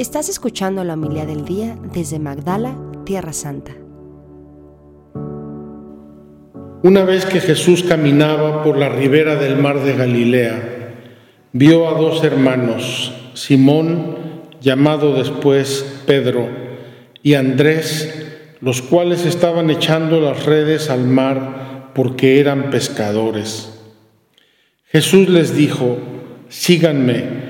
Estás escuchando la humildad del día desde Magdala, Tierra Santa. Una vez que Jesús caminaba por la ribera del mar de Galilea, vio a dos hermanos, Simón, llamado después Pedro, y Andrés, los cuales estaban echando las redes al mar porque eran pescadores. Jesús les dijo, síganme,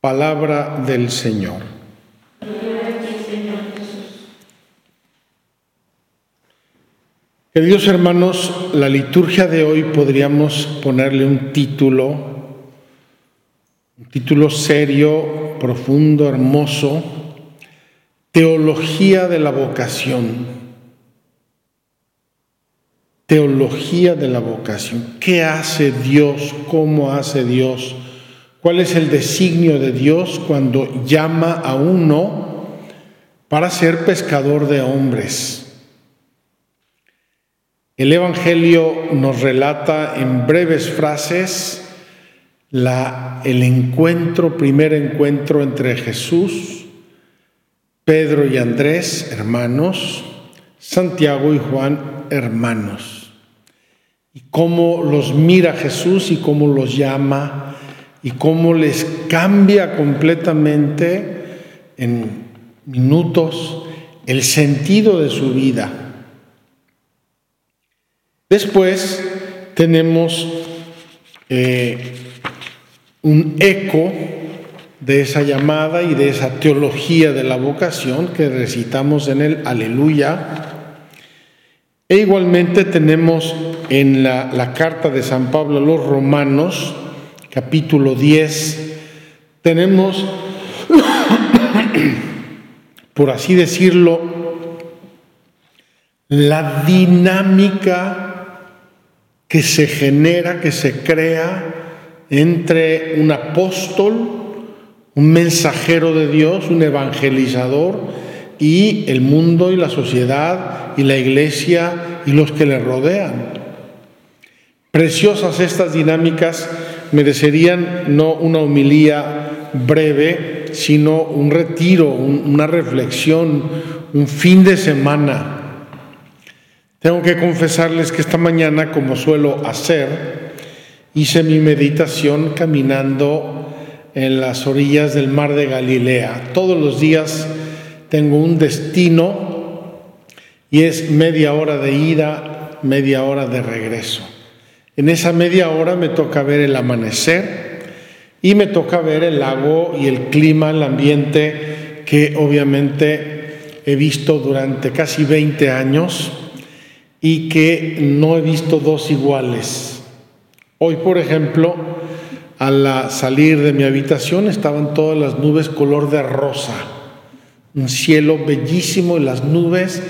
Palabra del Señor. Queridos hermanos, la liturgia de hoy podríamos ponerle un título, un título serio, profundo, hermoso, Teología de la vocación. Teología de la vocación. ¿Qué hace Dios? ¿Cómo hace Dios? ¿Cuál es el designio de Dios cuando llama a uno para ser pescador de hombres? El Evangelio nos relata en breves frases el encuentro, primer encuentro entre Jesús, Pedro y Andrés, hermanos, Santiago y Juan, hermanos. Y cómo los mira Jesús y cómo los llama y cómo les cambia completamente en minutos el sentido de su vida Después tenemos eh, un eco de esa llamada y de esa teología de la vocación que recitamos en el Aleluya. E igualmente tenemos en la, la carta de San Pablo a los Romanos, capítulo 10, tenemos, por así decirlo, la dinámica que se genera, que se crea entre un apóstol, un mensajero de Dios, un evangelizador, y el mundo y la sociedad y la iglesia y los que le rodean. Preciosas estas dinámicas merecerían no una homilía breve, sino un retiro, una reflexión, un fin de semana tengo que confesarles que esta mañana, como suelo hacer, hice mi meditación caminando en las orillas del mar de Galilea. Todos los días tengo un destino y es media hora de ida, media hora de regreso. En esa media hora me toca ver el amanecer y me toca ver el lago y el clima, el ambiente que obviamente he visto durante casi 20 años y que no he visto dos iguales. Hoy, por ejemplo, al salir de mi habitación estaban todas las nubes color de rosa, un cielo bellísimo y las nubes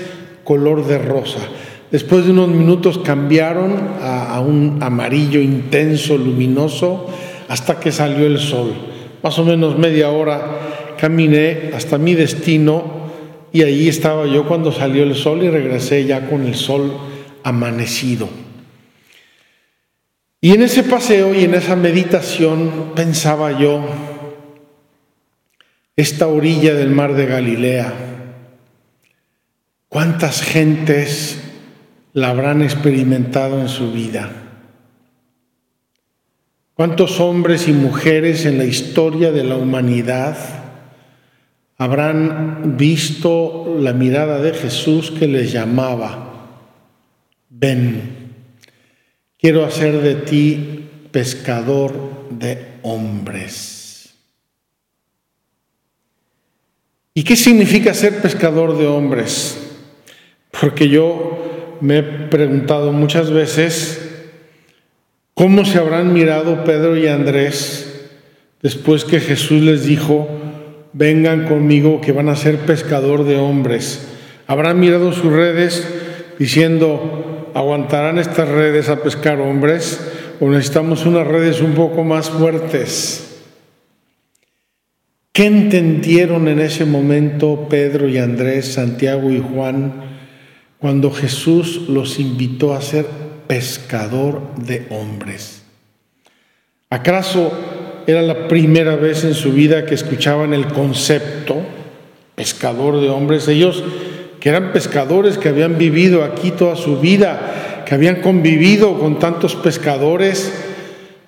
color de rosa. Después de unos minutos cambiaron a, un amarillo intenso, luminoso, hasta que salió el sol. Más o menos media hora caminé hasta mi destino y ahí estaba yo cuando salió el sol y regresé ya con el sol amanecido. Y en ese paseo y en esa meditación pensaba yo, esta orilla del mar de Galilea, ¿cuántas gentes la habrán experimentado en su vida? ¿Cuántos hombres y mujeres en la historia de la humanidad habrán visto la mirada de Jesús que les llamaba, ven, quiero hacer de ti pescador de hombres. ¿Y qué significa ser pescador de hombres? Porque yo me he preguntado muchas veces cómo se habrán mirado Pedro y Andrés después que Jesús les dijo, vengan conmigo que van a ser pescador de hombres. Habrán mirado sus redes diciendo, ¿aguantarán estas redes a pescar hombres o necesitamos unas redes un poco más fuertes? ¿Qué entendieron en ese momento Pedro y Andrés, Santiago y Juan cuando Jesús los invitó a ser pescador de hombres? ¿Acaso era la primera vez en su vida que escuchaban el concepto pescador de hombres? Ellos que eran pescadores, que habían vivido aquí toda su vida, que habían convivido con tantos pescadores,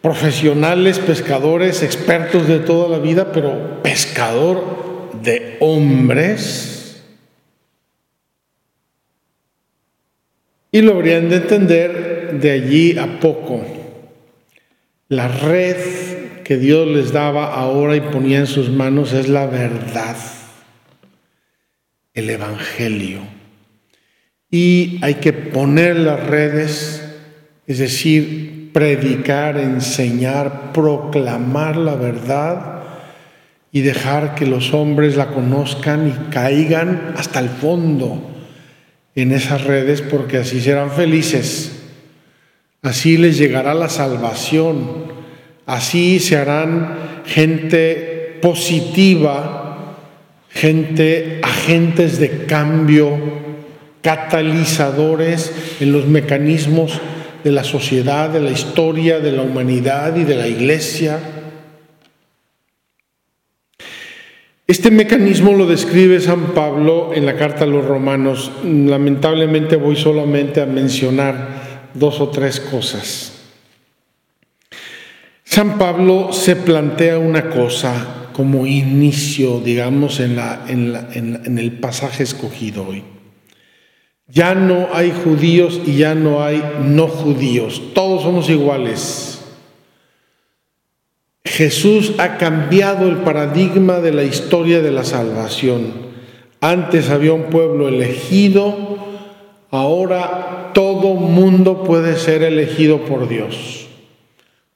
profesionales, pescadores, expertos de toda la vida, pero pescador de hombres. Y lo habrían de entender de allí a poco. La red que Dios les daba ahora y ponía en sus manos es la verdad, el Evangelio. Y hay que poner las redes, es decir, predicar, enseñar, proclamar la verdad y dejar que los hombres la conozcan y caigan hasta el fondo en esas redes porque así serán felices. Así les llegará la salvación. Así se harán gente positiva, gente, agentes de cambio, catalizadores en los mecanismos de la sociedad, de la historia, de la humanidad y de la iglesia. Este mecanismo lo describe San Pablo en la carta a los romanos. Lamentablemente voy solamente a mencionar dos o tres cosas. San Pablo se plantea una cosa como inicio, digamos, en, el pasaje escogido hoy. Ya no hay judíos y ya no hay no judíos. Todos somos iguales. Jesús ha cambiado el paradigma de la historia de la salvación. Antes había un pueblo elegido, ahora todo mundo puede ser elegido por Dios.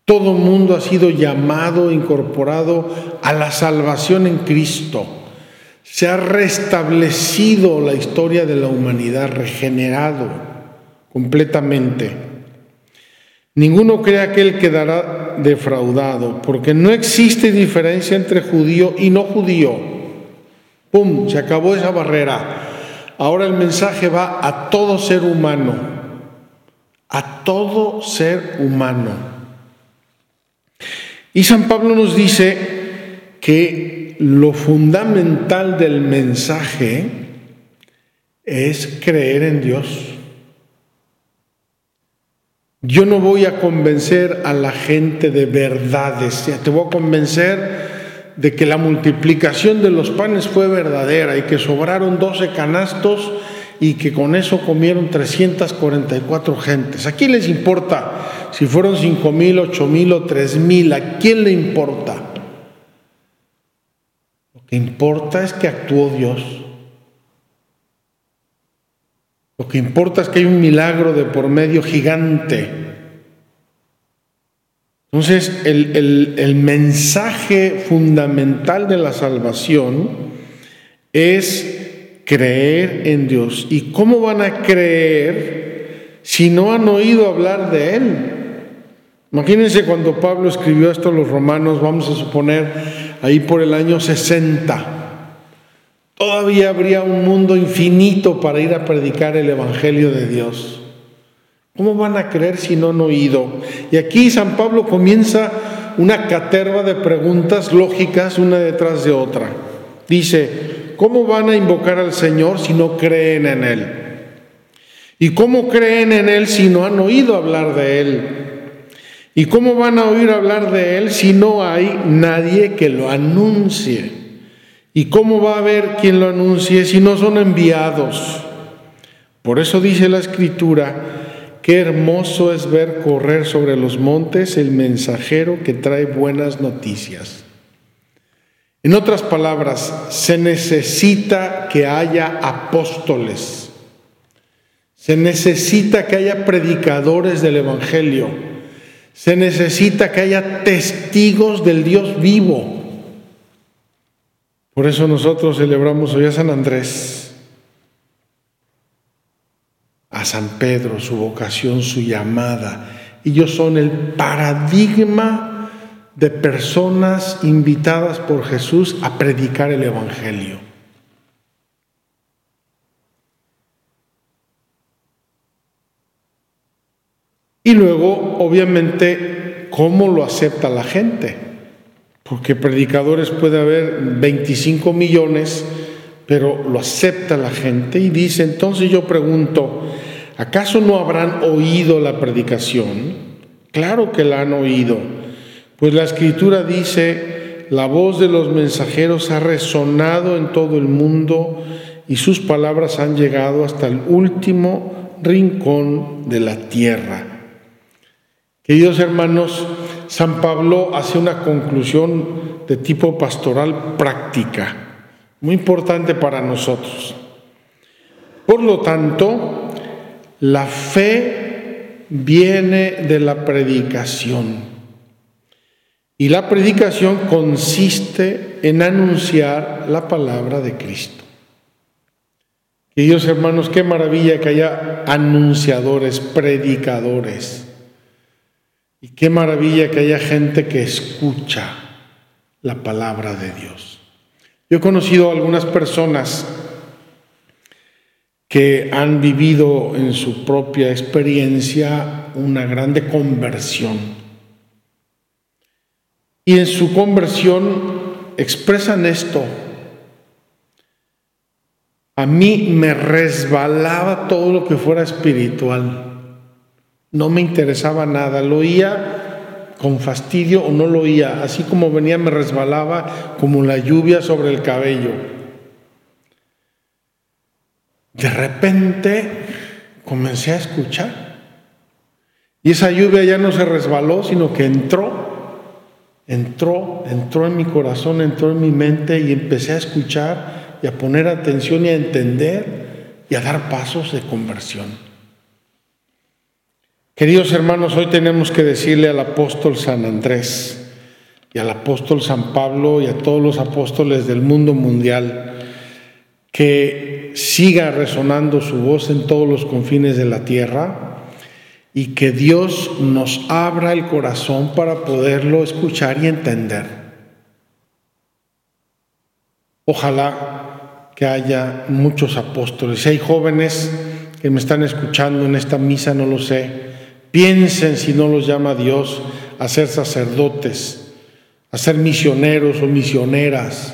Todo mundo ha sido llamado, incorporado a la salvación en Cristo se ha restablecido la historia de la humanidad, regenerado completamente. Ninguno cree aquel quedará defraudado, porque no existe diferencia entre judío y no judío. ¡Pum! Se acabó esa barrera. Ahora el mensaje va a todo ser humano, a todo ser humano. Y San Pablo nos dice que lo fundamental del mensaje es creer en Dios. Yo no voy a convencer a la gente de verdades, te voy a convencer de que la multiplicación de los panes fue verdadera y que sobraron 12 canastos y que con eso comieron 344 gentes. ¿A quién les importa si fueron 5 mil, 8 mil o 3 mil? ¿A quién le importa? Lo que importa es que actuó Dios. Lo que importa es que hay un milagro de por medio gigante. Entonces, el, el mensaje fundamental de la salvación es creer en Dios. ¿Y cómo van a creer si no han oído hablar de Él? Imagínense cuando Pablo escribió esto a los romanos, vamos a suponer ahí por el año 60. Todavía habría un mundo infinito para ir a predicar el Evangelio de Dios. ¿Cómo van a creer si no han oído? Y aquí San Pablo comienza una caterva de preguntas lógicas una detrás de otra. Dice, ¿cómo van a invocar al Señor si no creen en Él? ¿Y cómo creen en Él si no han oído hablar de Él? ¿Y cómo van a oír hablar de Él si no hay nadie que lo anuncie? ¿Y cómo va a haber quien lo anuncie si no son enviados? Por eso dice la Escritura, qué hermoso es ver correr sobre los montes el mensajero que trae buenas noticias. En otras palabras, se necesita que haya apóstoles, se necesita que haya predicadores del Evangelio se necesita que haya testigos del Dios vivo. Por eso nosotros celebramos hoy a San Andrés, a San Pedro, su vocación, su llamada. Ellos son el paradigma de personas invitadas por Jesús a predicar el Evangelio. Y luego, obviamente, cómo lo acepta la gente. Porque predicadores puede haber 25 millones, pero lo acepta la gente y dice, entonces yo pregunto, ¿acaso no habrán oído la predicación? Claro que la han oído, pues la escritura dice, la voz de los mensajeros ha resonado en todo el mundo y sus palabras han llegado hasta el último rincón de la tierra. Queridos hermanos, San Pablo hace una conclusión de tipo pastoral práctica, muy importante para nosotros. Por lo tanto, la fe viene de la predicación. Y la predicación consiste en anunciar la palabra de Cristo. Queridos hermanos, qué maravilla que haya anunciadores, predicadores y qué maravilla que haya gente que escucha la palabra de Dios. Yo he conocido a algunas personas que han vivido en su propia experiencia una grande conversión. Y en su conversión expresan esto. A mí me resbalaba todo lo que fuera espiritual. No me interesaba nada, lo oía con fastidio o no lo oía, así como venía me resbalaba como la lluvia sobre el cabello. De repente comencé a escuchar. Y esa lluvia ya no se resbaló, sino que entró, entró, entró en mi corazón, entró en mi mente y empecé a escuchar y a poner atención y a entender y a dar pasos de conversión. Queridos hermanos, hoy tenemos que decirle al apóstol San Andrés y al apóstol San Pablo y a todos los apóstoles del mundo mundial que siga resonando su voz en todos los confines de la tierra y que Dios nos abra el corazón para poderlo escuchar y entender. Ojalá que haya muchos apóstoles. Si hay jóvenes que me están escuchando en esta misa, no lo sé Piensen si no los llama Dios a ser sacerdotes, a ser misioneros o misioneras,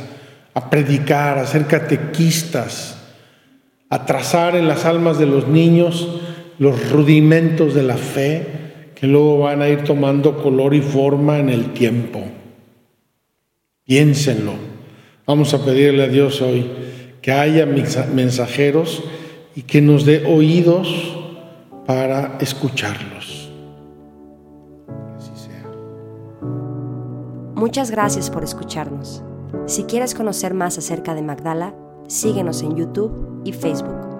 a predicar, a ser catequistas, a trazar en las almas de los niños los rudimentos de la fe que luego van a ir tomando color y forma en el tiempo. Piénsenlo. Vamos a pedirle a Dios hoy que haya mensajeros y que nos dé oídos para escucharlos. Así sea. Muchas gracias por escucharnos. Si quieres conocer más acerca de Magdala, síguenos en YouTube y Facebook.